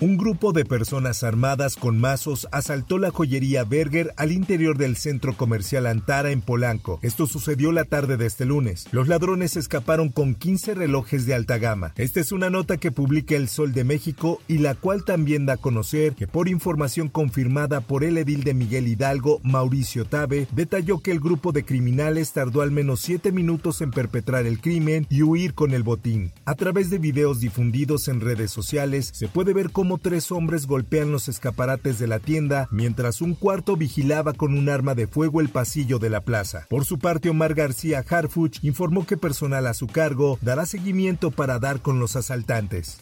Un grupo de personas armadas con mazos asaltó la joyería Berger al interior del centro comercial Antara en Polanco. Esto sucedió la tarde de este lunes. Los ladrones escaparon con 15 relojes de alta gama. Esta es una nota que publica El Sol de México y la cual también da a conocer que por información confirmada por el edil de Miguel Hidalgo, Mauricio Tabe, detalló que el grupo de criminales tardó al menos 7 minutos en perpetrar el crimen y huir con el botín. A través de videos difundidos en redes sociales se puede ver cómo tres hombres golpean los escaparates de la tienda mientras un cuarto vigilaba con un arma de fuego el pasillo de la plaza. Por su parte, Omar García Harfuch informó que personal a su cargo dará seguimiento para dar con los asaltantes.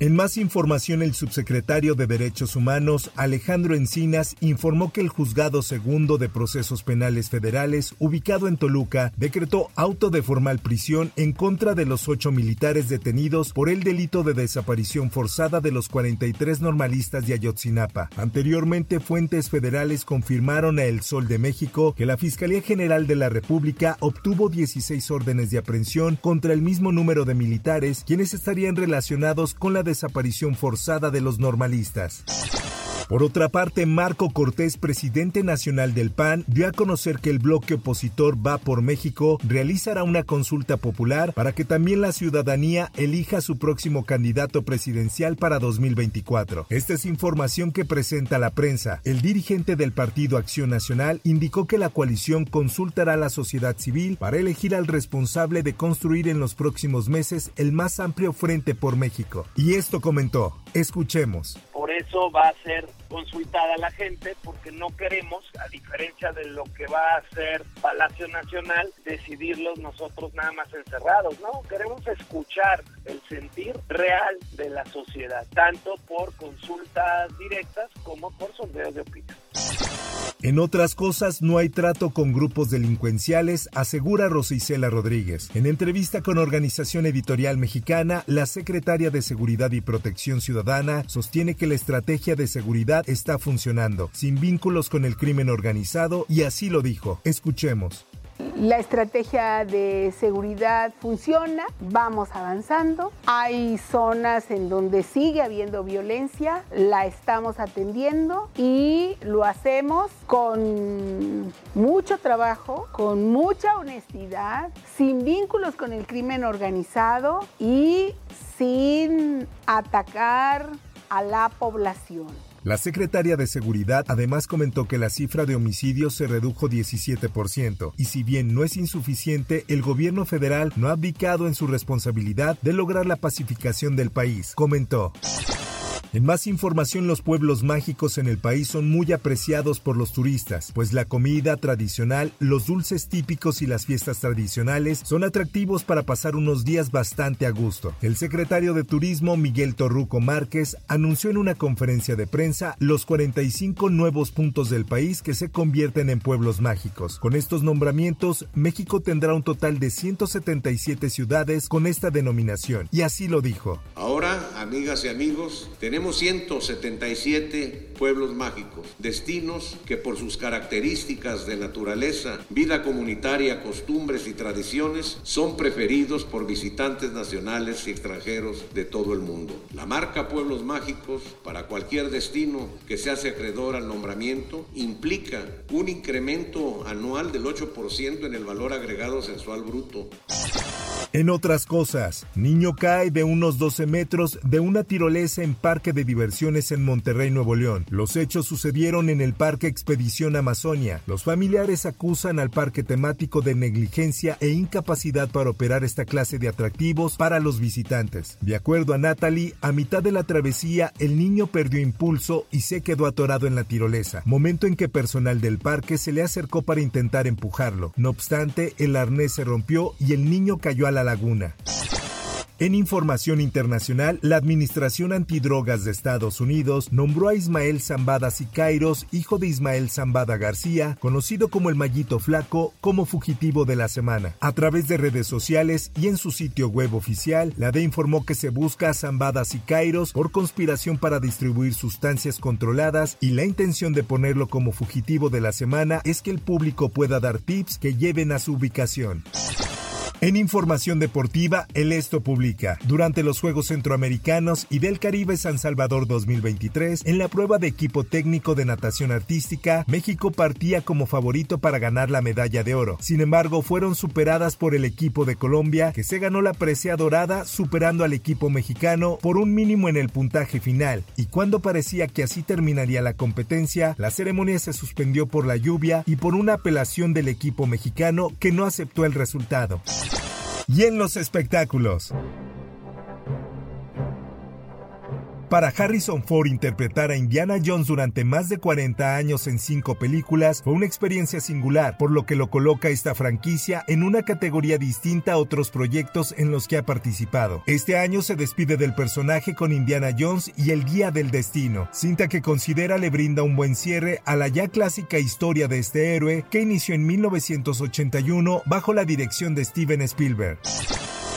En más información, el subsecretario de Derechos Humanos, Alejandro Encinas, informó que el Juzgado Segundo de Procesos Penales Federales, ubicado en Toluca, decretó auto de formal prisión en contra de los ocho militares detenidos por el delito de desaparición forzada de los 43 normalistas de Ayotzinapa. Anteriormente, fuentes federales confirmaron a El Sol de México que la Fiscalía General de la República obtuvo 16 órdenes de aprehensión contra el mismo número de militares, quienes estarían relacionados con la desaparición forzada de los normalistas. Por otra parte, Marco Cortés, presidente nacional del PAN, dio a conocer que el bloque opositor Va por México realizará una consulta popular para que también la ciudadanía elija su próximo candidato presidencial para 2024. Esta es información que presenta la prensa. El dirigente del Partido Acción Nacional indicó que la coalición consultará a la sociedad civil para elegir al responsable de construir en los próximos meses el más amplio frente por México. Y esto comentó. Escuchemos eso va a ser consultada la gente porque no queremos, a diferencia de lo que va a hacer Palacio Nacional, decidirlos nosotros nada más encerrados, ¿no? Queremos escuchar el sentir real de la sociedad, tanto por consultas directas como por sondeos de opinión. En otras cosas, no hay trato con grupos delincuenciales, asegura Rosicela Rodríguez. En entrevista con Organización Editorial Mexicana, la secretaria de Seguridad y Protección Ciudadana sostiene que la estrategia de seguridad está funcionando, sin vínculos con el crimen organizado, y así lo dijo. Escuchemos. La estrategia de seguridad funciona, vamos avanzando. Hay zonas en donde sigue habiendo violencia, la estamos atendiendo y lo hacemos con mucho trabajo, con mucha honestidad, sin vínculos con el crimen organizado y sin atacar a la población. La secretaria de Seguridad además comentó que la cifra de homicidios se redujo 17% y si bien no es insuficiente, el gobierno federal no ha abdicado en su responsabilidad de lograr la pacificación del país, comentó. En más información, los pueblos mágicos en el país son muy apreciados por los turistas, pues la comida tradicional, los dulces típicos y las fiestas tradicionales son atractivos para pasar unos días bastante a gusto. El secretario de Turismo, Miguel Torruco Márquez, anunció en una conferencia de prensa los 45 nuevos puntos del país que se convierten en pueblos mágicos. Con estos nombramientos, México tendrá un total de 177 ciudades con esta denominación, y así lo dijo. Ahora, amigas y amigos, tenemos 177 pueblos mágicos, destinos que por sus características de naturaleza, vida comunitaria, costumbres y tradiciones son preferidos por visitantes nacionales y extranjeros de todo el mundo. La marca Pueblos Mágicos para cualquier destino que se hace acreedor al nombramiento implica un incremento anual del 8% en el valor agregado sensual bruto. En otras cosas, niño cae de unos 12 metros de una tirolesa en parque de diversiones en Monterrey, Nuevo León. Los hechos sucedieron en el Parque Expedición Amazonia. Los familiares acusan al parque temático de negligencia e incapacidad para operar esta clase de atractivos para los visitantes. De acuerdo a Natalie, a mitad de la travesía el niño perdió impulso y se quedó atorado en la tirolesa, momento en que personal del parque se le acercó para intentar empujarlo. No obstante, el arnés se rompió y el niño cayó a la laguna. En información internacional, la Administración Antidrogas de Estados Unidos nombró a Ismael Zambada Sicairos, hijo de Ismael Zambada García, conocido como el Mallito Flaco, como fugitivo de la semana. A través de redes sociales y en su sitio web oficial, la DE informó que se busca a Zambada Sicairos por conspiración para distribuir sustancias controladas y la intención de ponerlo como fugitivo de la semana es que el público pueda dar tips que lleven a su ubicación. En información deportiva, el Esto publica, durante los Juegos Centroamericanos y del Caribe San Salvador 2023, en la prueba de equipo técnico de natación artística, México partía como favorito para ganar la medalla de oro. Sin embargo, fueron superadas por el equipo de Colombia, que se ganó la presea dorada, superando al equipo mexicano por un mínimo en el puntaje final. Y cuando parecía que así terminaría la competencia, la ceremonia se suspendió por la lluvia y por una apelación del equipo mexicano que no aceptó el resultado y en los espectáculos. Para Harrison Ford interpretar a Indiana Jones durante más de 40 años en cinco películas fue una experiencia singular, por lo que lo coloca esta franquicia en una categoría distinta a otros proyectos en los que ha participado. Este año se despide del personaje con Indiana Jones y el Guía del Destino, cinta que considera le brinda un buen cierre a la ya clásica historia de este héroe que inició en 1981 bajo la dirección de Steven Spielberg.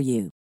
for you.